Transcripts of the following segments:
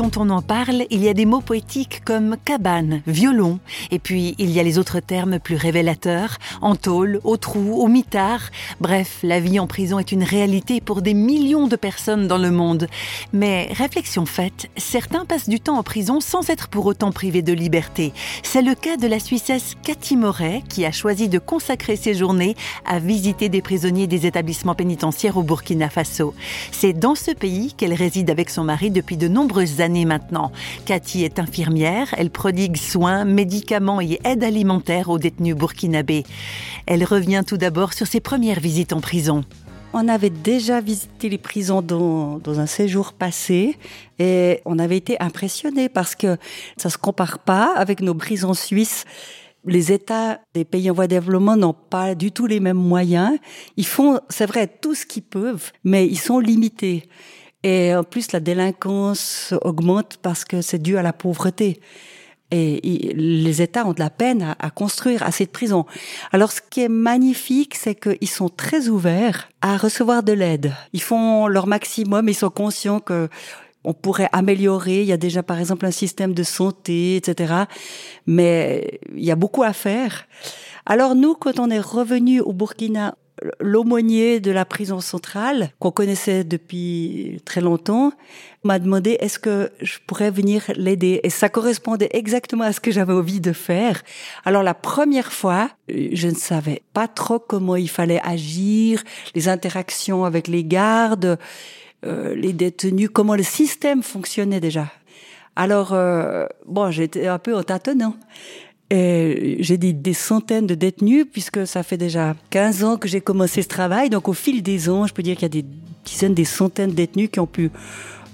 quand on en parle, il y a des mots poétiques comme cabane, violon, et puis il y a les autres termes plus révélateurs, en tôle, au trou, au mitard. Bref, la vie en prison est une réalité pour des millions de personnes dans le monde. Mais réflexion faite, certains passent du temps en prison sans être pour autant privés de liberté. C'est le cas de la Suissesse Cathy Moret, qui a choisi de consacrer ses journées à visiter des prisonniers des établissements pénitentiaires au Burkina Faso. C'est dans ce pays qu'elle réside avec son mari depuis de nombreuses années maintenant. Cathy est infirmière, elle prodigue soins, médicaments et aide alimentaire aux détenus burkinabés. Elle revient tout d'abord sur ses premières visites en prison. On avait déjà visité les prisons dans, un séjour passé et on avait été impressionnés parce que ça se compare pas avec nos prisons suisses. Les États des pays en voie de développement n'ont pas du tout les mêmes moyens. Ils font, c'est vrai, tout ce qu'ils peuvent, mais ils sont limités. Et en plus, la délinquance augmente parce que c'est dû à la pauvreté. Et les États ont de la peine à, construire assez de prisons. Alors, ce qui est magnifique, c'est qu'ils sont très ouverts à recevoir de l'aide. Ils font leur maximum, ils sont conscients que on pourrait améliorer. Il y a déjà, par exemple, un système de santé, etc. Mais il y a beaucoup à faire. Alors nous, quand on est revenu au Burkina, l'aumônier de la prison centrale, qu'on connaissait depuis très longtemps, m'a demandé est-ce que je pourrais venir l'aider. Et ça correspondait exactement à ce que j'avais envie de faire. Alors la première fois, je ne savais pas trop comment il fallait agir, les interactions avec les gardes, euh, les détenus, comment le système fonctionnait déjà. Alors, euh, bon, j'étais un peu en tâtonnant. Et j'ai dit des centaines de détenus puisque ça fait déjà 15 ans que j'ai commencé ce travail. Donc au fil des ans, je peux dire qu'il y a des dizaines, des centaines de détenus qui ont pu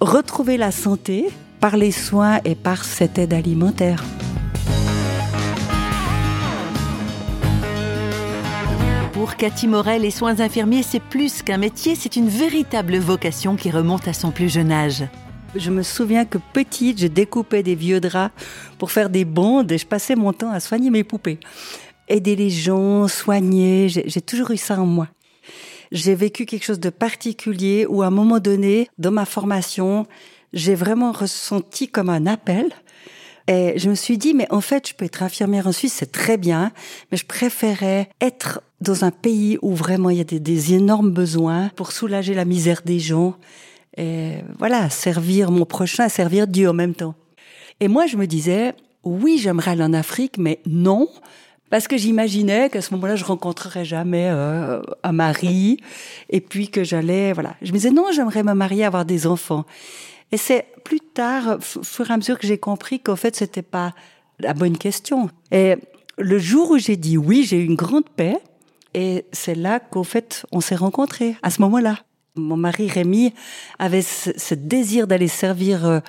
retrouver la santé par les soins et par cette aide alimentaire. Pour Cathy Morel, les soins infirmiers, c'est plus qu'un métier, c'est une véritable vocation qui remonte à son plus jeune âge. Je me souviens que petite, je découpais des vieux draps pour faire des bandes et je passais mon temps à soigner mes poupées. Aider les gens, soigner, j'ai toujours eu ça en moi. J'ai vécu quelque chose de particulier où à un moment donné, dans ma formation, j'ai vraiment ressenti comme un appel. Et je me suis dit, mais en fait, je peux être infirmière en Suisse, c'est très bien, mais je préférais être dans un pays où vraiment il y a des, des énormes besoins pour soulager la misère des gens et voilà, servir mon prochain, servir Dieu en même temps. Et moi, je me disais, oui, j'aimerais aller en Afrique, mais non, parce que j'imaginais qu'à ce moment-là, je rencontrerais jamais euh, un mari, et puis que j'allais, voilà. Je me disais, non, j'aimerais me marier, avoir des enfants. Et c'est plus tard, au fur et à mesure que j'ai compris qu'en fait, c'était pas la bonne question. Et le jour où j'ai dit oui, j'ai eu une grande paix, et c'est là qu'au fait, on s'est rencontrés, à ce moment-là. Mon mari Rémi avait ce, désir d'aller servir euh,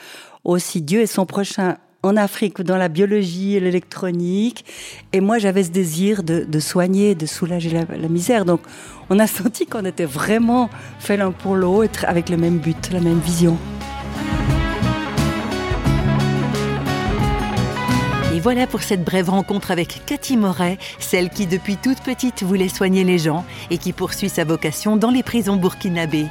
aussi Dieu et son prochain en Afrique, dans la biologie et l'électronique. Et moi, j'avais ce désir de, soigner, de soulager la, la, misère. Donc, on a senti qu'on était vraiment fait l'un pour l'autre, avec le même but, la même vision. Voilà pour cette brève rencontre avec Cathy Moret, celle qui depuis toute petite voulait soigner les gens et qui poursuit sa vocation dans les prisons burkinabées.